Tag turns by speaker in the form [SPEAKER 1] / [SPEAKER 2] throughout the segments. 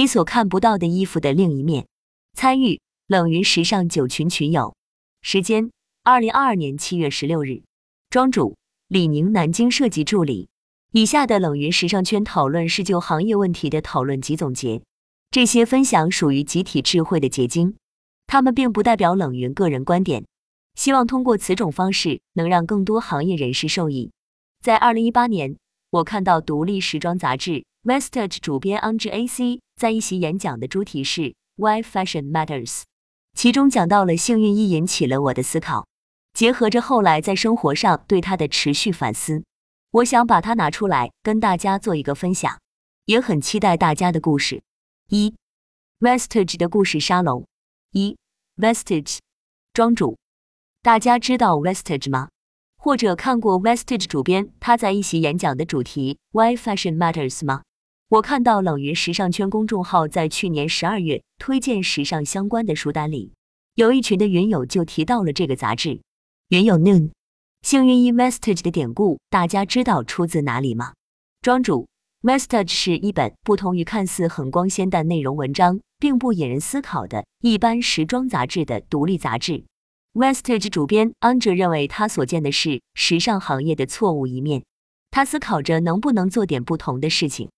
[SPEAKER 1] 你所看不到的衣服的另一面。参与冷云时尚九群群友，时间：二零二二年七月十六日。庄主：李宁南京设计助理。以下的冷云时尚圈讨论是就行业问题的讨论及总结，这些分享属于集体智慧的结晶，他们并不代表冷云个人观点。希望通过此种方式，能让更多行业人士受益。在二零一八年，我看到独立时装杂志《Vestige》主编 Andre AC 在一席演讲的主题是。Why fashion matters，其中讲到了幸运衣，引起了我的思考。结合着后来在生活上对它的持续反思，我想把它拿出来跟大家做一个分享，也很期待大家的故事。一，Vestige 的故事沙龙。一，Vestige，庄主，大家知道 Vestige 吗？或者看过 Vestige 主编他在一席演讲的主题 Why fashion matters 吗？我看到冷云时尚圈公众号在去年十二月推荐时尚相关的书单里，有一群的云友就提到了这个杂志。云友 Noon，幸运衣 Vestige 的典故，大家知道出自哪里吗？庄主 vestage 是一本不同于看似很光鲜但内容文章并不引人思考的一般时装杂志的独立杂志。Vestige 主编 Andre 认为他所见的是时尚行业的错误一面，他思考着能不能做点不同的事情。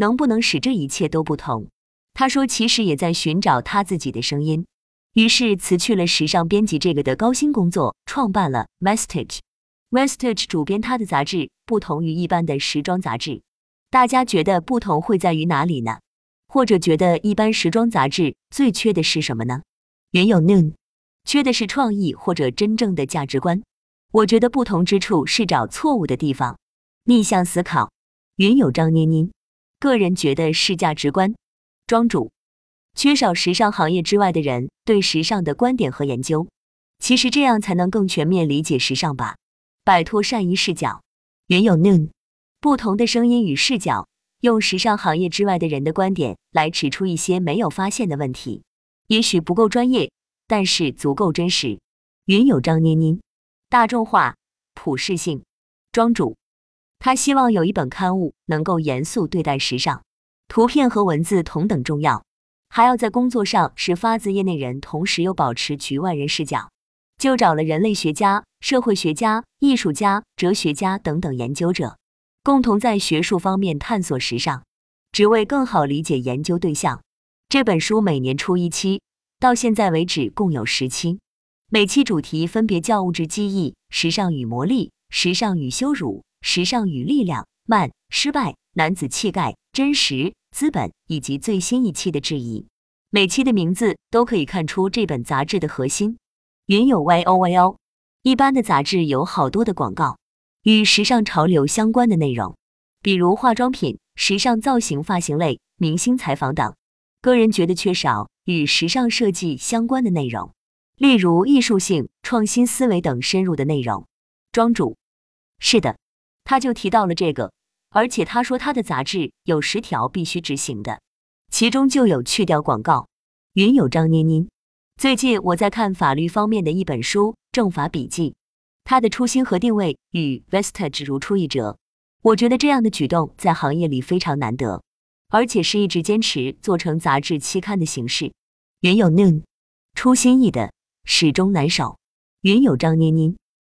[SPEAKER 1] 能不能使这一切都不同？他说，其实也在寻找他自己的声音，于是辞去了时尚编辑这个的高薪工作，创办了 Vestige。Vestige 主编他的杂志，不同于一般的时装杂志。大家觉得不同会在于哪里呢？或者觉得一般时装杂志最缺的是什么呢？原有 Noon，缺的是创意或者真正的价值观。我觉得不同之处是找错误的地方，逆向思考。云有张捏捏。个人觉得是价值观，庄主缺少时尚行业之外的人对时尚的观点和研究，其实这样才能更全面理解时尚吧，摆脱善意视角。原有 Noon，不同的声音与视角，用时尚行业之外的人的观点来指出一些没有发现的问题，也许不够专业，但是足够真实。云有张捏捏，大众化、普适性，庄主。他希望有一本刊物能够严肃对待时尚，图片和文字同等重要，还要在工作上是发自业内人，同时又保持局外人视角。就找了人类学家、社会学家、艺术家、哲学家等等研究者，共同在学术方面探索时尚，只为更好理解研究对象。这本书每年出一期，到现在为止共有十期，每期主题分别叫物质记忆、时尚与魔力、时尚与羞辱。时尚与力量、慢、失败、男子气概、真实、资本，以及最新一期的质疑。每期的名字都可以看出这本杂志的核心。云有 Y O Y O，一般的杂志有好多的广告，与时尚潮流相关的内容，比如化妆品、时尚造型、发型类、明星采访等。个人觉得缺少与时尚设计相关的内容，例如艺术性、创新思维等深入的内容。庄主，是的。他就提到了这个，而且他说他的杂志有十条必须执行的，其中就有去掉广告。云有张捏捏，最近我在看法律方面的一本书《政法笔记》，他的初心和定位与 Vestage 如出一辙。我觉得这样的举动在行业里非常难得，而且是一直坚持做成杂志期刊的形式。云有 Noon，初心意的始终难守。云有张捏捏，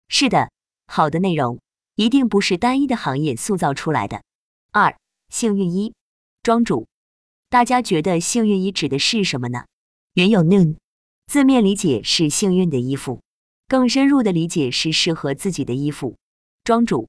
[SPEAKER 1] 是的，好的内容。一定不是单一的行业塑造出来的。二，幸运衣，庄主，大家觉得幸运衣指的是什么呢？原有 Noon，字面理解是幸运的衣服，更深入的理解是适合自己的衣服。庄主，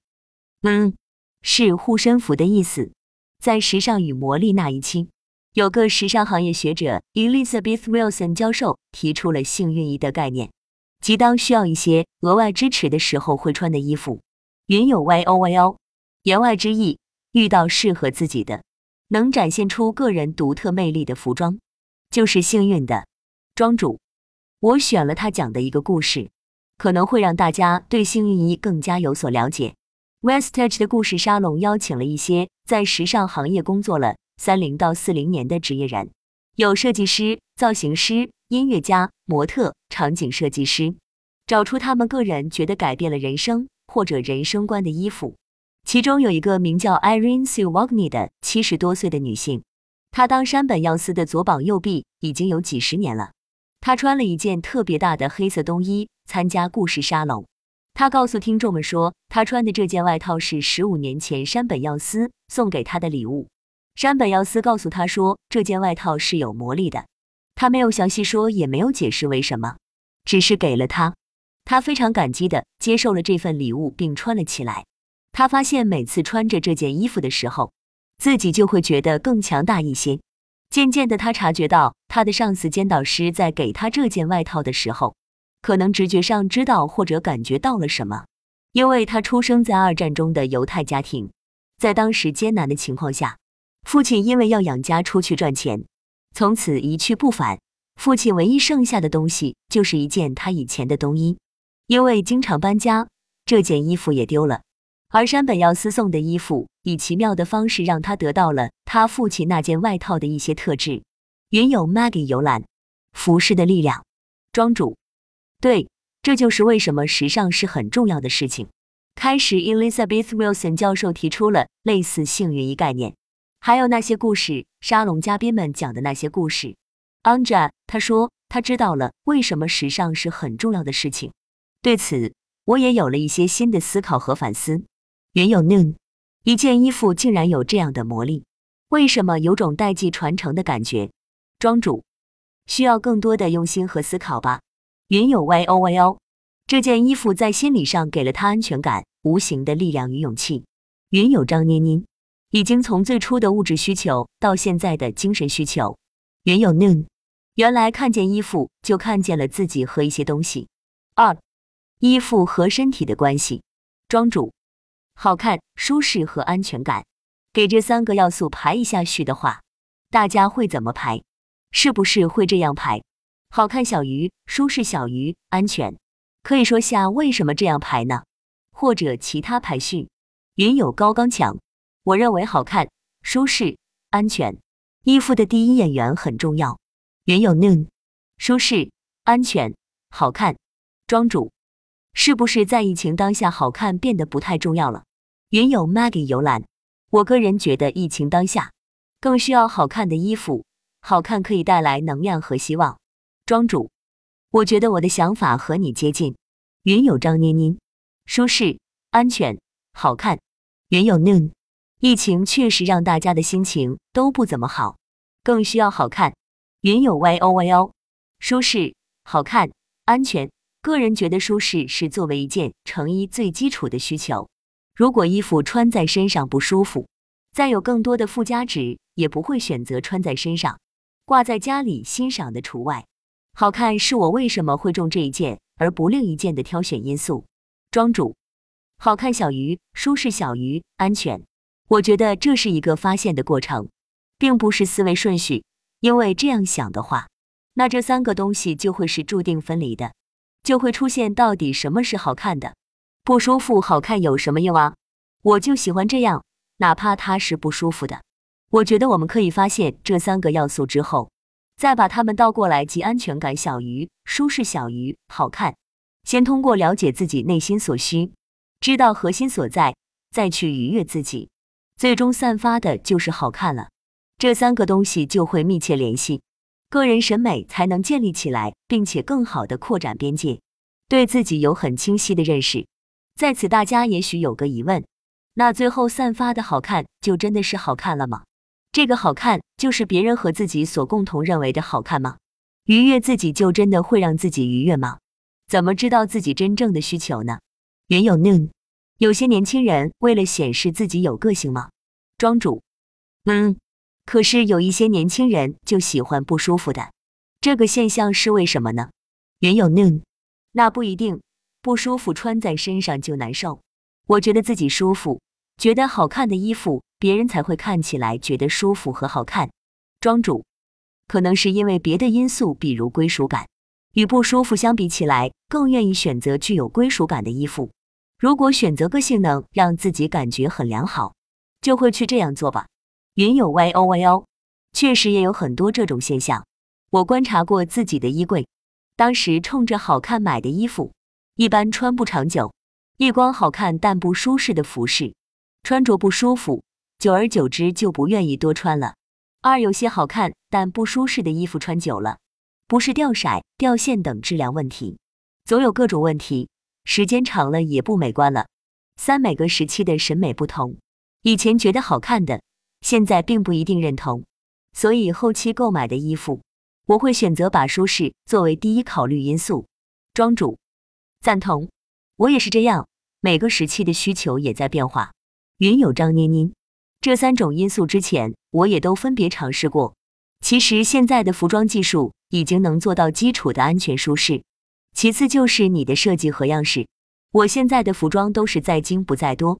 [SPEAKER 1] 嗯，是护身符的意思。在时尚与魔力那一期，有个时尚行业学者 Elizabeth Wilson 教授提出了幸运衣的概念，即当需要一些额外支持的时候会穿的衣服。云有 Y O Y O，言外之意，遇到适合自己的、能展现出个人独特魅力的服装，就是幸运的。庄主，我选了他讲的一个故事，可能会让大家对幸运衣更加有所了解。Vestige 的故事沙龙邀请了一些在时尚行业工作了三零到四零年的职业人，有设计师、造型师、音乐家、模特、场景设计师，找出他们个人觉得改变了人生。或者人生观的衣服，其中有一个名叫 Irene Sue w a g n y 的七十多岁的女性，她当山本耀司的左膀右臂已经有几十年了。他穿了一件特别大的黑色冬衣参加故事沙龙。他告诉听众们说，他穿的这件外套是十五年前山本耀司送给他的礼物。山本耀司告诉他说，这件外套是有魔力的。他没有详细说，也没有解释为什么，只是给了他。他非常感激的接受了这份礼物，并穿了起来。他发现每次穿着这件衣服的时候，自己就会觉得更强大一些。渐渐的，他察觉到他的上司兼导师在给他这件外套的时候，可能直觉上知道或者感觉到了什么。因为他出生在二战中的犹太家庭，在当时艰难的情况下。父亲因为要养家出去赚钱，从此一去不返。父亲唯一剩下的东西就是一件他以前的冬衣，因为经常搬家，这件衣服也丢了。而山本耀司送的衣服，以奇妙的方式让他得到了他父亲那件外套的一些特质。云有 Maggie 游览，服饰的力量。庄主，对，这就是为什么时尚是很重要的事情。开始，Elizabeth Wilson 教授提出了类似幸运一概念。还有那些故事，沙龙嘉宾们讲的那些故事。Anja 他说他知道了为什么时尚是很重要的事情。对此，我也有了一些新的思考和反思。原有 Noon，一件衣服竟然有这样的魔力，为什么有种代际传承的感觉？庄主需要更多的用心和思考吧。云有 YOYO，这件衣服在心理上给了他安全感、无形的力量与勇气。云有张捏捏。已经从最初的物质需求到现在的精神需求。云有 noon，原来看见衣服就看见了自己和一些东西。二，衣服和身体的关系。庄主，好看、舒适和安全感，给这三个要素排一下序的话，大家会怎么排？是不是会这样排？好看小于舒适小于安全，可以说下为什么这样排呢？或者其他排序？云有高刚强。我认为好看、舒适、安全，衣服的第一眼缘很重要。云有 noon，舒适、安全、好看。庄主，是不是在疫情当下，好看变得不太重要了？云有 Maggie 游览，我个人觉得疫情当下更需要好看的衣服，好看可以带来能量和希望。庄主，我觉得我的想法和你接近。云有张妮妮，舒适、安全、好看。云有 noon。疫情确实让大家的心情都不怎么好，更需要好看。云有 Y O Y O，舒适、好看、安全。个人觉得舒适是作为一件成衣最基础的需求。如果衣服穿在身上不舒服，再有更多的附加值也不会选择穿在身上，挂在家里欣赏的除外。好看是我为什么会中这一件而不另一件的挑选因素。庄主，好看小于舒适小于安全。我觉得这是一个发现的过程，并不是思维顺序。因为这样想的话，那这三个东西就会是注定分离的，就会出现到底什么是好看的，不舒服。好看有什么用啊？我就喜欢这样，哪怕它是不舒服的。我觉得我们可以发现这三个要素之后，再把它们倒过来，即安全感小于舒适小于好看。先通过了解自己内心所需，知道核心所在，再去愉悦自己。最终散发的就是好看了，这三个东西就会密切联系，个人审美才能建立起来，并且更好的扩展边界，对自己有很清晰的认识。在此，大家也许有个疑问：那最后散发的好看，就真的是好看了吗？这个好看，就是别人和自己所共同认为的好看吗？愉悦自己，就真的会让自己愉悦吗？怎么知道自己真正的需求呢？原有 noon。有些年轻人为了显示自己有个性吗？庄主，嗯，可是有一些年轻人就喜欢不舒服的，这个现象是为什么呢？原有 no 那不一定，不舒服穿在身上就难受。我觉得自己舒服，觉得好看的衣服，别人才会看起来觉得舒服和好看。庄主，可能是因为别的因素，比如归属感，与不舒服相比起来，更愿意选择具有归属感的衣服。如果选择个性能让自己感觉很良好，就会去这样做吧。云有 Y O Y O，确实也有很多这种现象。我观察过自己的衣柜，当时冲着好看买的衣服，一般穿不长久。一光好看但不舒适的服饰，穿着不舒服，久而久之就不愿意多穿了。二有些好看但不舒适的衣服穿久了，不是掉色、掉线等质量问题，总有各种问题，时间长了也不美观了。三每个时期的审美不同，以前觉得好看的，现在并不一定认同，所以后期购买的衣服，我会选择把舒适作为第一考虑因素。庄主赞同，我也是这样。每个时期的需求也在变化。云有张妮妮，这三种因素之前我也都分别尝试过。其实现在的服装技术已经能做到基础的安全舒适，其次就是你的设计和样式。我现在的服装都是在精不在多，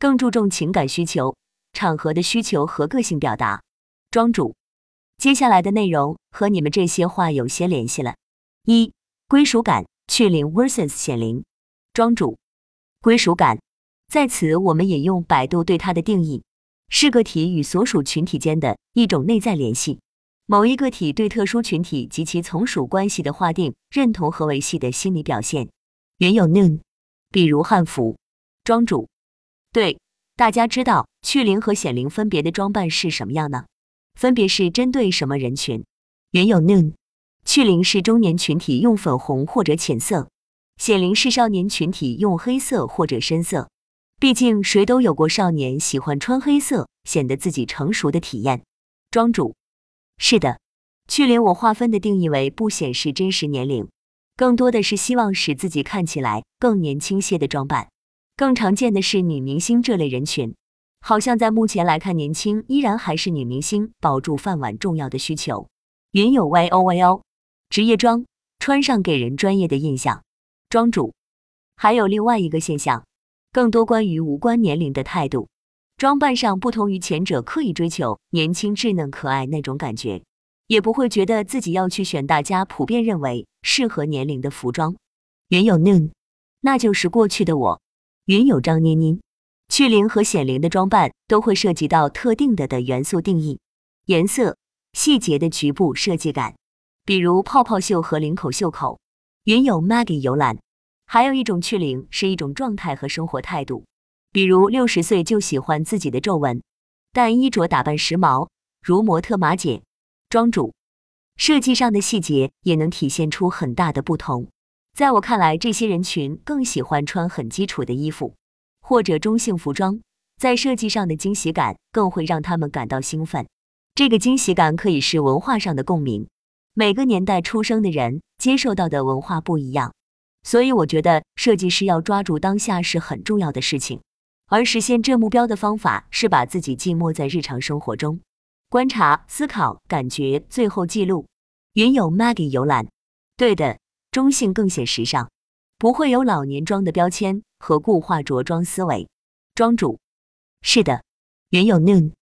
[SPEAKER 1] 更注重情感需求、场合的需求和个性表达。庄主，接下来的内容和你们这些话有些联系了。一、归属感，去零 vs 显灵。庄主，归属感。在此，我们引用百度对它的定义：是个体与所属群体间的一种内在联系，某一个体对特殊群体及其从属关系的划定、认同和维系的心理表现。原有 noon，比如汉服。庄主，对，大家知道去龄和显灵分别的装扮是什么样呢？分别是针对什么人群？原有 noon，去龄是中年群体用粉红或者浅色，显灵是少年群体用黑色或者深色。毕竟谁都有过少年喜欢穿黑色，显得自己成熟的体验。庄主，是的，去龄我划分的定义为不显示真实年龄，更多的是希望使自己看起来更年轻些的装扮。更常见的是女明星这类人群，好像在目前来看，年轻依然还是女明星保住饭碗重要的需求。云有 Y O Y O，职业装穿上给人专业的印象。庄主，还有另外一个现象。更多关于无关年龄的态度，装扮上不同于前者刻意追求年轻稚嫩可爱那种感觉，也不会觉得自己要去选大家普遍认为适合年龄的服装。原有 noon，那就是过去的我。云有张妮妮，去龄和显灵的装扮都会涉及到特定的的元素定义、颜色、细节的局部设计感，比如泡泡袖和领口袖口。云有 Maggie 游览。还有一种去龄是一种状态和生活态度，比如六十岁就喜欢自己的皱纹，但衣着打扮时髦，如模特马姐。庄主，设计上的细节也能体现出很大的不同。在我看来，这些人群更喜欢穿很基础的衣服或者中性服装，在设计上的惊喜感更会让他们感到兴奋。这个惊喜感可以是文化上的共鸣，每个年代出生的人接受到的文化不一样。所以我觉得设计师要抓住当下是很重要的事情，而实现这目标的方法是把自己浸没在日常生活中，观察、思考、感觉，最后记录。云有 Maggie 游览，对的，中性更显时尚，不会有老年装的标签和固化着装思维。庄主，是的，云有 Noon，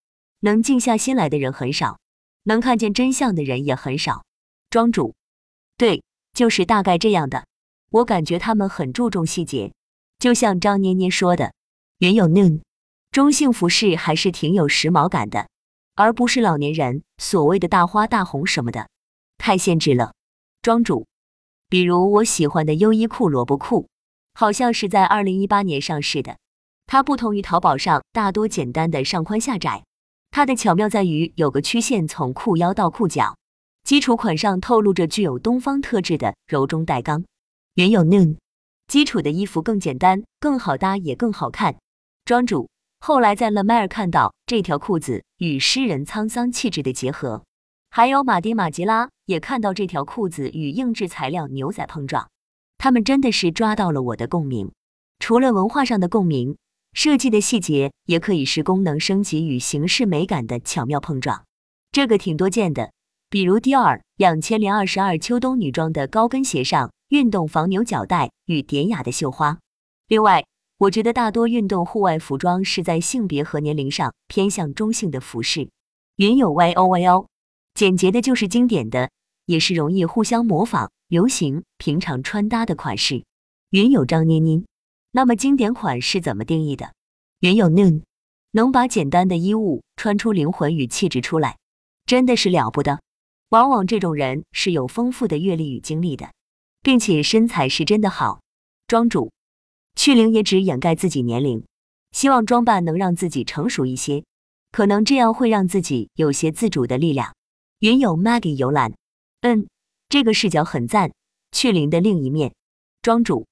[SPEAKER 1] 能静下心来的人很少，能看见真相的人也很少。庄主，对，就是大概这样的。我感觉他们很注重细节，就像张捏捏说的，原有 noon，中性服饰还是挺有时髦感的，而不是老年人所谓的大花大红什么的，太限制了。庄主，比如我喜欢的优衣库萝卜裤，好像是在二零一八年上市的，它不同于淘宝上大多简单的上宽下窄，它的巧妙在于有个曲线从裤腰到裤脚，基础款上透露着具有东方特质的柔中带刚。原有 noon，基础的衣服更简单、更好搭，也更好看。庄主后来在 Le Mer 看到这条裤子与诗人沧桑气质的结合，还有马丁马吉拉也看到这条裤子与硬质材料牛仔碰撞，他们真的是抓到了我的共鸣。除了文化上的共鸣，设计的细节也可以是功能升级与形式美感的巧妙碰撞，这个挺多见的。比如第二两千零二十二秋冬女装的高跟鞋上。运动防牛角带与典雅的绣花。另外，我觉得大多运动户外服装是在性别和年龄上偏向中性的服饰。云有 Y O Y O，简洁的就是经典的，也是容易互相模仿、流行、平常穿搭的款式。云有张妮妮，那么经典款是怎么定义的？云有 Noon，能把简单的衣物穿出灵魂与气质出来，真的是了不得。往往这种人是有丰富的阅历与经历的。并且身材是真的好，庄主去龄也只掩盖自己年龄，希望装扮能让自己成熟一些。可能这样会让自己有些自主的力量。云友 Maggie 游览，嗯，这个视角很赞。去零的另一面，庄主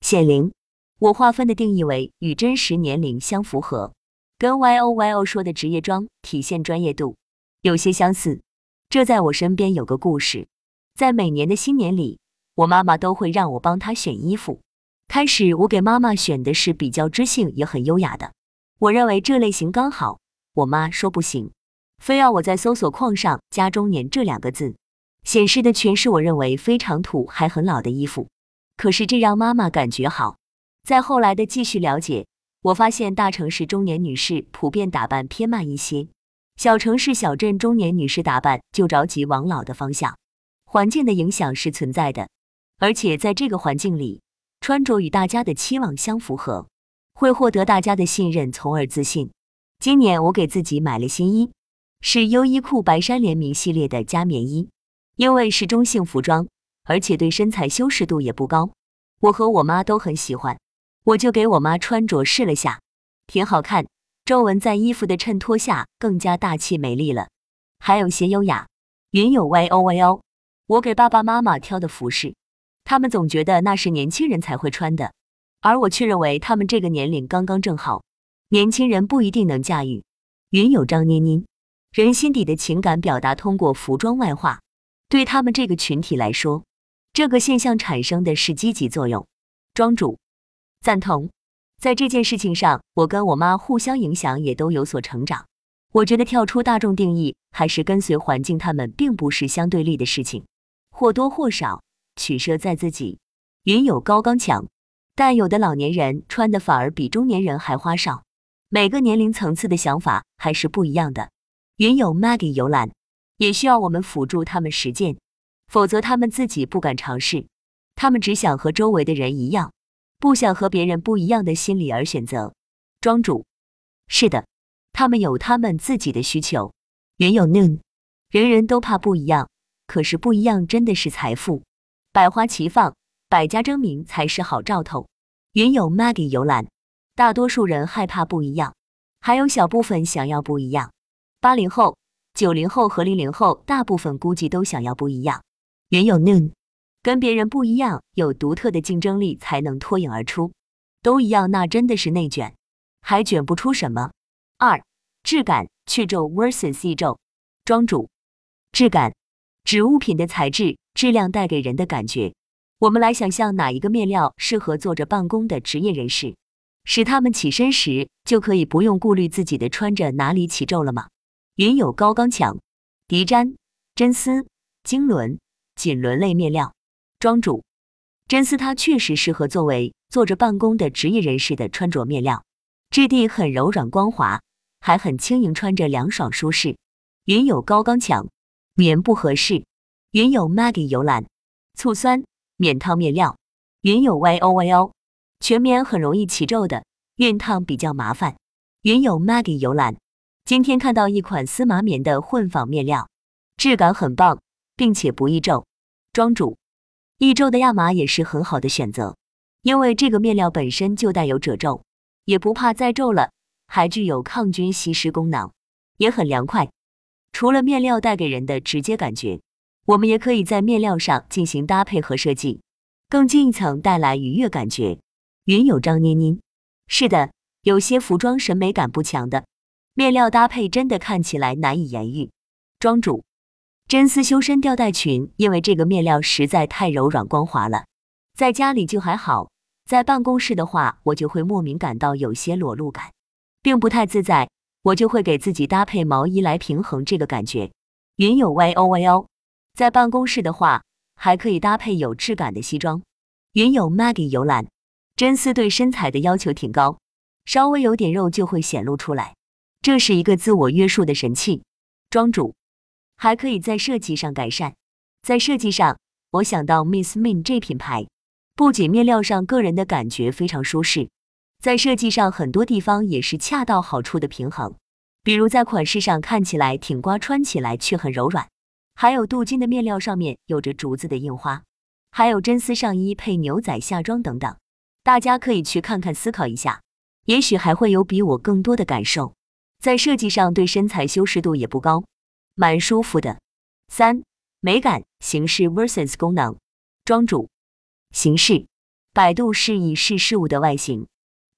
[SPEAKER 1] 显灵。我划分的定义为与真实年龄相符合，跟 Y O Y O 说的职业装体现专业度有些相似。这在我身边有个故事，在每年的新年里，我妈妈都会让我帮她选衣服。开始我给妈妈选的是比较知性也很优雅的，我认为这类型刚好。我妈说不行，非要我在搜索框上加“中年”这两个字，显示的全是我认为非常土还很老的衣服。可是这让妈妈感觉好。在后来的继续了解，我发现大城市中年女士普遍打扮偏慢一些，小城市小镇中年女士打扮就着急往老的方向。环境的影响是存在的，而且在这个环境里，穿着与大家的期望相符合，会获得大家的信任，从而自信。今年我给自己买了新衣，是优衣库白山联名系列的加棉衣，因为是中性服装，而且对身材修饰度也不高，我和我妈都很喜欢。我就给我妈穿着试了下，挺好看，皱纹在衣服的衬托下更加大气美丽了，还有些优雅。云有 Y O Y O，我给爸爸妈妈挑的服饰，他们总觉得那是年轻人才会穿的，而我却认为他们这个年龄刚刚正好，年轻人不一定能驾驭。云有张捏捏，人心底的情感表达通过服装外化，对他们这个群体来说，这个现象产生的是积极作用。庄主。赞同，在这件事情上，我跟我妈互相影响，也都有所成长。我觉得跳出大众定义，还是跟随环境，他们并不是相对立的事情，或多或少取舍在自己。云有高刚强，但有的老年人穿的反而比中年人还花哨。每个年龄层次的想法还是不一样的。云有 Maggie 游览，也需要我们辅助他们实践，否则他们自己不敢尝试，他们只想和周围的人一样。不想和别人不一样的心理而选择，庄主，是的，他们有他们自己的需求。云有 noon，人人都怕不一样，可是不一样真的是财富，百花齐放，百家争鸣才是好兆头。云有 Maggie 游览，大多数人害怕不一样，还有小部分想要不一样。八零后、九零后和零零后，大部分估计都想要不一样。原有 noon。跟别人不一样，有独特的竞争力才能脱颖而出。都一样，那真的是内卷，还卷不出什么。二、质感去皱 vs 易皱。庄主，质感指物品的材质、质量带给人的感觉。我们来想象哪一个面料适合坐着办公的职业人士，使他们起身时就可以不用顾虑自己的穿着哪里起皱了吗？云有高刚强、涤毡、真丝、经纶、锦纶类面料。庄主，真丝它确实适合作为坐着办公的职业人士的穿着面料，质地很柔软光滑，还很轻盈，穿着凉爽舒适。云有高刚强，棉不合适。云有 Maggie 游览，醋酸免烫面料。云有 Y O Y O，全棉很容易起皱的，熨烫比较麻烦。云有 Maggie 游览，今天看到一款丝麻棉的混纺面料，质感很棒，并且不易皱。庄主。易皱的亚麻也是很好的选择，因为这个面料本身就带有褶皱，也不怕再皱了，还具有抗菌吸湿功能，也很凉快。除了面料带给人的直接感觉，我们也可以在面料上进行搭配和设计，更进一层带来愉悦感觉。云有张妮妮，是的，有些服装审美感不强的，面料搭配真的看起来难以言喻。庄主。真丝修身吊带裙，因为这个面料实在太柔软光滑了，在家里就还好，在办公室的话，我就会莫名感到有些裸露感，并不太自在，我就会给自己搭配毛衣来平衡这个感觉。云有 Y O Y O，在办公室的话，还可以搭配有质感的西装。云有 Maggie 游览，真丝对身材的要求挺高，稍微有点肉就会显露出来，这是一个自我约束的神器。庄主。还可以在设计上改善。在设计上，我想到 Miss Min 这品牌，不仅面料上个人的感觉非常舒适，在设计上很多地方也是恰到好处的平衡。比如在款式上看起来挺刮，穿起来却很柔软；还有镀金的面料上面有着竹子的印花，还有真丝上衣配牛仔下装等等。大家可以去看看，思考一下，也许还会有比我更多的感受。在设计上对身材修饰度也不高，蛮舒服的。三、美感形式 vs 功能。庄主，形式，百度是以视事物的外形；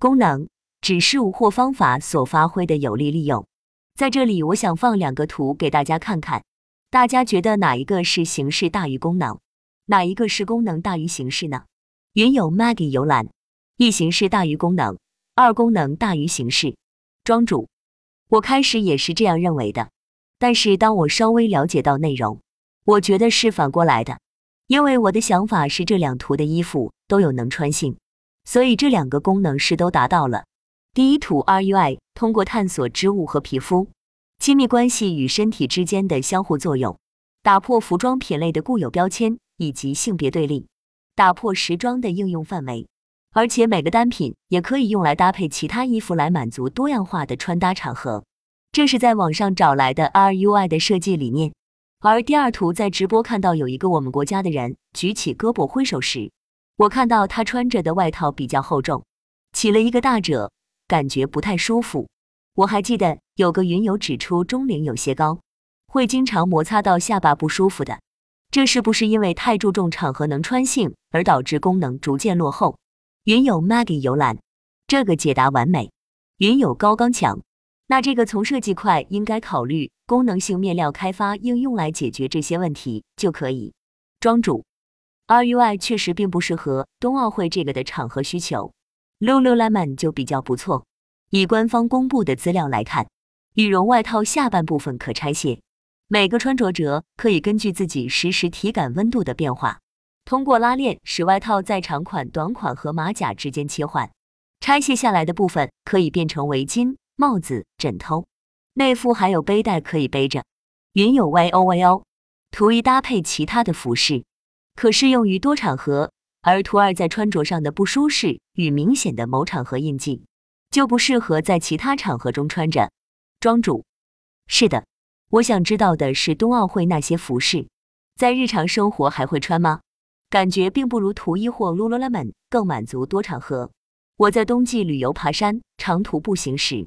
[SPEAKER 1] 功能，指事物或方法所发挥的有力利用。在这里，我想放两个图给大家看看，大家觉得哪一个是形式大于功能，哪一个是功能大于形式呢？云友 Maggie 游览，一形式大于功能，二功能大于形式。庄主，我开始也是这样认为的，但是当我稍微了解到内容，我觉得是反过来的。因为我的想法是这两图的衣服都有能穿性，所以这两个功能是都达到了。第一图 RUI 通过探索织物和皮肤亲密关系与身体之间的相互作用，打破服装品类的固有标签以及性别对立，打破时装的应用范围，而且每个单品也可以用来搭配其他衣服来满足多样化的穿搭场合。这是在网上找来的 RUI 的设计理念。而第二图在直播看到有一个我们国家的人举起胳膊挥手时，我看到他穿着的外套比较厚重，起了一个大褶，感觉不太舒服。我还记得有个云友指出中领有些高，会经常摩擦到下巴不舒服的，这是不是因为太注重场合能穿性而导致功能逐渐落后？云友 Maggie 游览，这个解答完美。云友高刚强。那这个从设计块应该考虑功能性面料开发应用来解决这些问题就可以。庄主，RUI 确实并不适合冬奥会这个的场合需求，Lululemon 就比较不错。以官方公布的资料来看，羽绒外套下半部分可拆卸，每个穿着者可以根据自己实时体感温度的变化，通过拉链使外套在长款、短款和马甲之间切换。拆卸下来的部分可以变成围巾。帽子、枕头、内附还有背带可以背着。云有 Y O Y O，图一搭配其他的服饰，可适用于多场合；而图二在穿着上的不舒适与明显的某场合印记，就不适合在其他场合中穿着。庄主，是的，我想知道的是冬奥会那些服饰，在日常生活还会穿吗？感觉并不如图一或 Lululemon 更满足多场合。我在冬季旅游、爬山、长途步行时。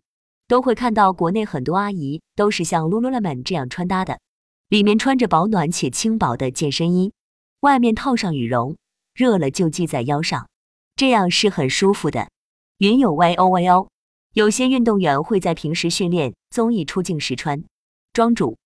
[SPEAKER 1] 都会看到国内很多阿姨都是像 Lululemon 这样穿搭的，里面穿着保暖且轻薄的健身衣，外面套上羽绒，热了就系在腰上，这样是很舒服的。云有 Y O Y O，有些运动员会在平时训练、综艺出镜时穿。庄主，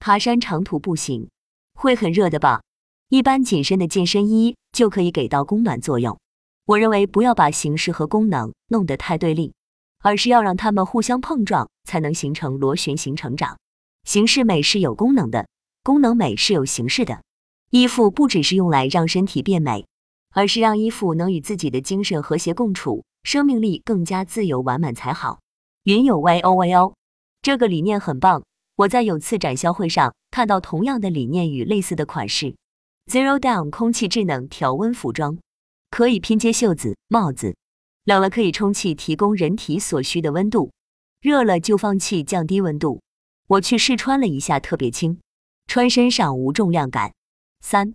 [SPEAKER 1] 爬山长途步行会很热的吧？一般紧身的健身衣就可以给到供暖作用。我认为不要把形式和功能弄得太对立。而是要让它们互相碰撞，才能形成螺旋形成长。形式美是有功能的，功能美是有形式的。衣服不只是用来让身体变美，而是让衣服能与自己的精神和谐共处，生命力更加自由完满才好。云有 Y O Y O，这个理念很棒。我在有次展销会上看到同样的理念与类似的款式，Zero Down 空气智能调温服装，可以拼接袖子、帽子。冷了可以充气，提供人体所需的温度；热了就放气，降低温度。我去试穿了一下，特别轻，穿身上无重量感。三，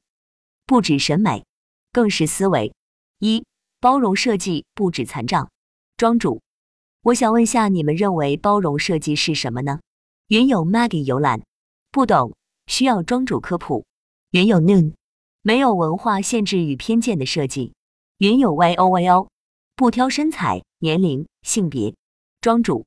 [SPEAKER 1] 不止审美，更是思维。一，包容设计不止残障。庄主，我想问下，你们认为包容设计是什么呢？云友 Maggie 游览，不懂，需要庄主科普。云友 Noon，没有文化限制与偏见的设计。云有 Y O Y O。不挑身材、年龄、性别，庄主，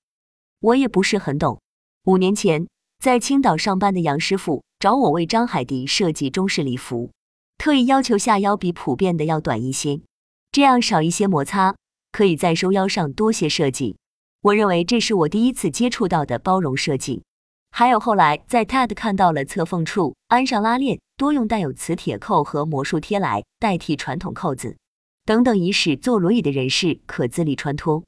[SPEAKER 1] 我也不是很懂。五年前在青岛上班的杨师傅找我为张海迪设计中式礼服，特意要求下腰比普遍的要短一些，这样少一些摩擦，可以在收腰上多些设计。我认为这是我第一次接触到的包容设计。还有后来在 TED 看到了侧缝处安上拉链，多用带有磁铁扣和魔术贴来代替传统扣子。等等，以使坐轮椅的人士可自力穿脱，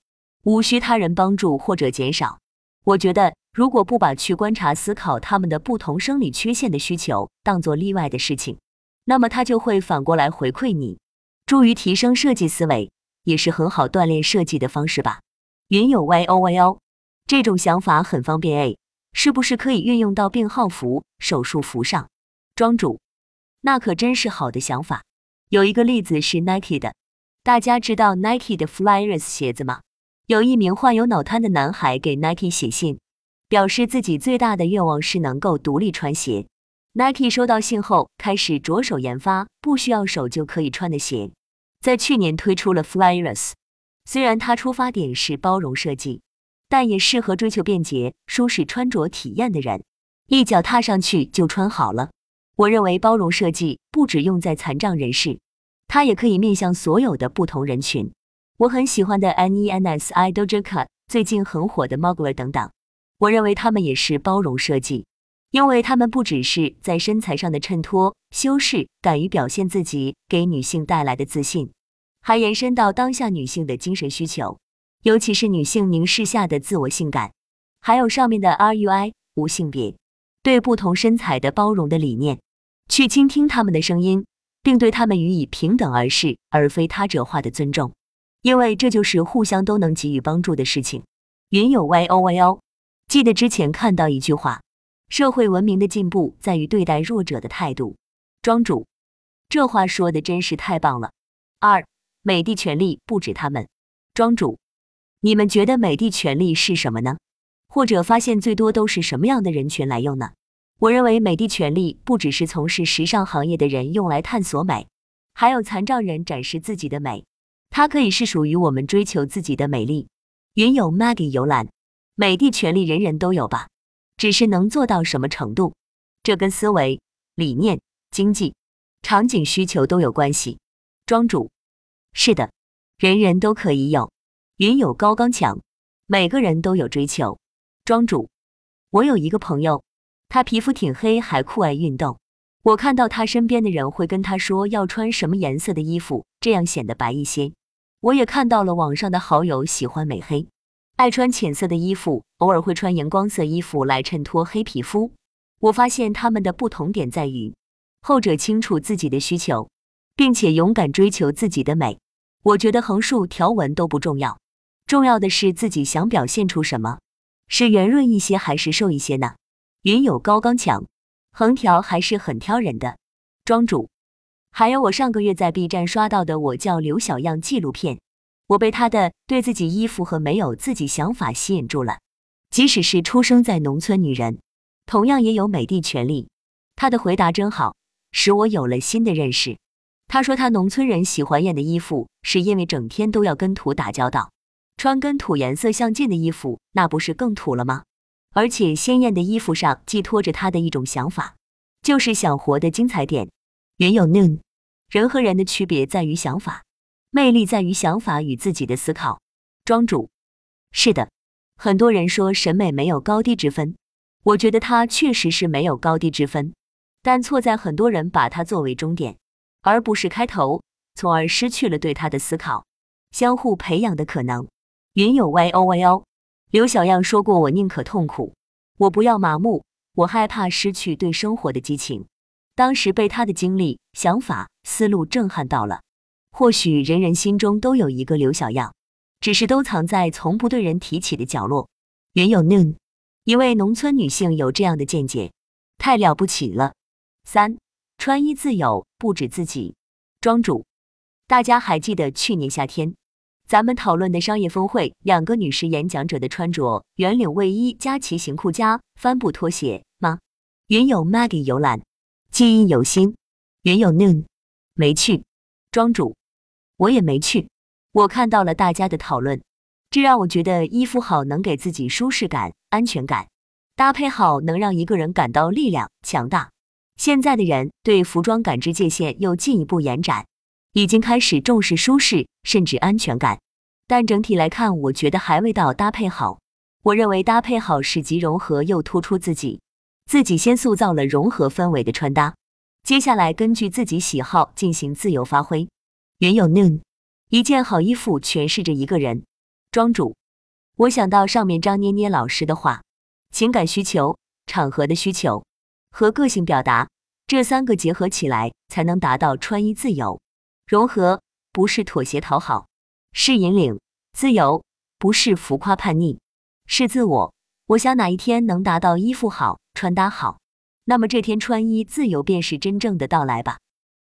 [SPEAKER 1] 无需他人帮助或者减少。我觉得，如果不把去观察、思考他们的不同生理缺陷的需求当做例外的事情，那么他就会反过来回馈你，助于提升设计思维，也是很好锻炼设计的方式吧。云有 Y O Y O，这种想法很方便诶，是不是可以运用到病号服、手术服上？庄主，那可真是好的想法。有一个例子是 Nike 的。大家知道 Nike 的 Flyers 鞋子吗？有一名患有脑瘫的男孩给 Nike 写信，表示自己最大的愿望是能够独立穿鞋。Nike 收到信后，开始着手研发不需要手就可以穿的鞋，在去年推出了 Flyrus。虽然它出发点是包容设计，但也适合追求便捷、舒适穿着体验的人，一脚踏上去就穿好了。我认为包容设计不只用在残障人士，它也可以面向所有的不同人群。我很喜欢的 N E N S I d o j a k a 最近很火的 Mugler 等等，我认为他们也是包容设计，因为他们不只是在身材上的衬托、修饰，敢于表现自己，给女性带来的自信，还延伸到当下女性的精神需求，尤其是女性凝视下的自我性感，还有上面的 R.U.I. 无性别，对不同身材的包容的理念。去倾听他们的声音，并对他们予以平等而视，而非他者化的尊重，因为这就是互相都能给予帮助的事情。云有 Y O Y O，记得之前看到一句话：社会文明的进步在于对待弱者的态度。庄主，这话说的真是太棒了。二，美的权利不止他们。庄主，你们觉得美的权利是什么呢？或者发现最多都是什么样的人群来用呢？我认为美的权利不只是从事时尚行业的人用来探索美，还有残障人展示自己的美。它可以是属于我们追求自己的美丽。云有 Maggie 游览，美的权利人人都有吧？只是能做到什么程度，这跟思维、理念、经济、场景需求都有关系。庄主，是的，人人都可以有。云有高刚强，每个人都有追求。庄主，我有一个朋友。他皮肤挺黑，还酷爱运动。我看到他身边的人会跟他说要穿什么颜色的衣服，这样显得白一些。我也看到了网上的好友喜欢美黑，爱穿浅色的衣服，偶尔会穿荧光色衣服来衬托黑皮肤。我发现他们的不同点在于，后者清楚自己的需求，并且勇敢追求自己的美。我觉得横竖条纹都不重要，重要的是自己想表现出什么，是圆润一些还是瘦一些呢？云有高刚强，横条还是很挑人的。庄主，还有我上个月在 B 站刷到的《我叫刘小样》纪录片，我被他的对自己衣服和没有自己想法吸引住了。即使是出生在农村女人，同样也有美的权利。他的回答真好，使我有了新的认识。他说他农村人喜欢艳的衣服，是因为整天都要跟土打交道，穿跟土颜色相近的衣服，那不是更土了吗？而且鲜艳的衣服上寄托着他的一种想法，就是想活得精彩点。云有 noon，人和人的区别在于想法，魅力在于想法与自己的思考。庄主，是的，很多人说审美没有高低之分，我觉得它确实是没有高低之分，但错在很多人把它作为终点，而不是开头，从而失去了对它的思考、相互培养的可能。云有 y o y o。刘小样说过：“我宁可痛苦，我不要麻木，我害怕失去对生活的激情。”当时被他的经历、想法、思路震撼到了。或许人人心中都有一个刘小样，只是都藏在从不对人提起的角落。云有 noon，一位农村女性有这样的见解，太了不起了。三，穿衣自由不止自己。庄主，大家还记得去年夏天？咱们讨论的商业峰会，两个女士演讲者的穿着：圆领卫衣加骑行裤加帆布拖鞋吗？云有 Maggie 游览，记忆犹新。云有 Noon 没去，庄主我也没去。我看到了大家的讨论，这让我觉得衣服好能给自己舒适感、安全感，搭配好能让一个人感到力量强大。现在的人对服装感知界限又进一步延展。已经开始重视舒适甚至安全感，但整体来看，我觉得还未到搭配好。我认为搭配好是集融合又突出自己，自己先塑造了融合氛围的穿搭，接下来根据自己喜好进行自由发挥。原有 noon，一件好衣服诠释着一个人。庄主，我想到上面张捏捏老师的话，情感需求、场合的需求和个性表达这三个结合起来，才能达到穿衣自由。融合不是妥协讨好，是引领；自由不是浮夸叛逆，是自我。我想哪一天能达到衣服好、穿搭好，那么这天穿衣自由便是真正的到来吧。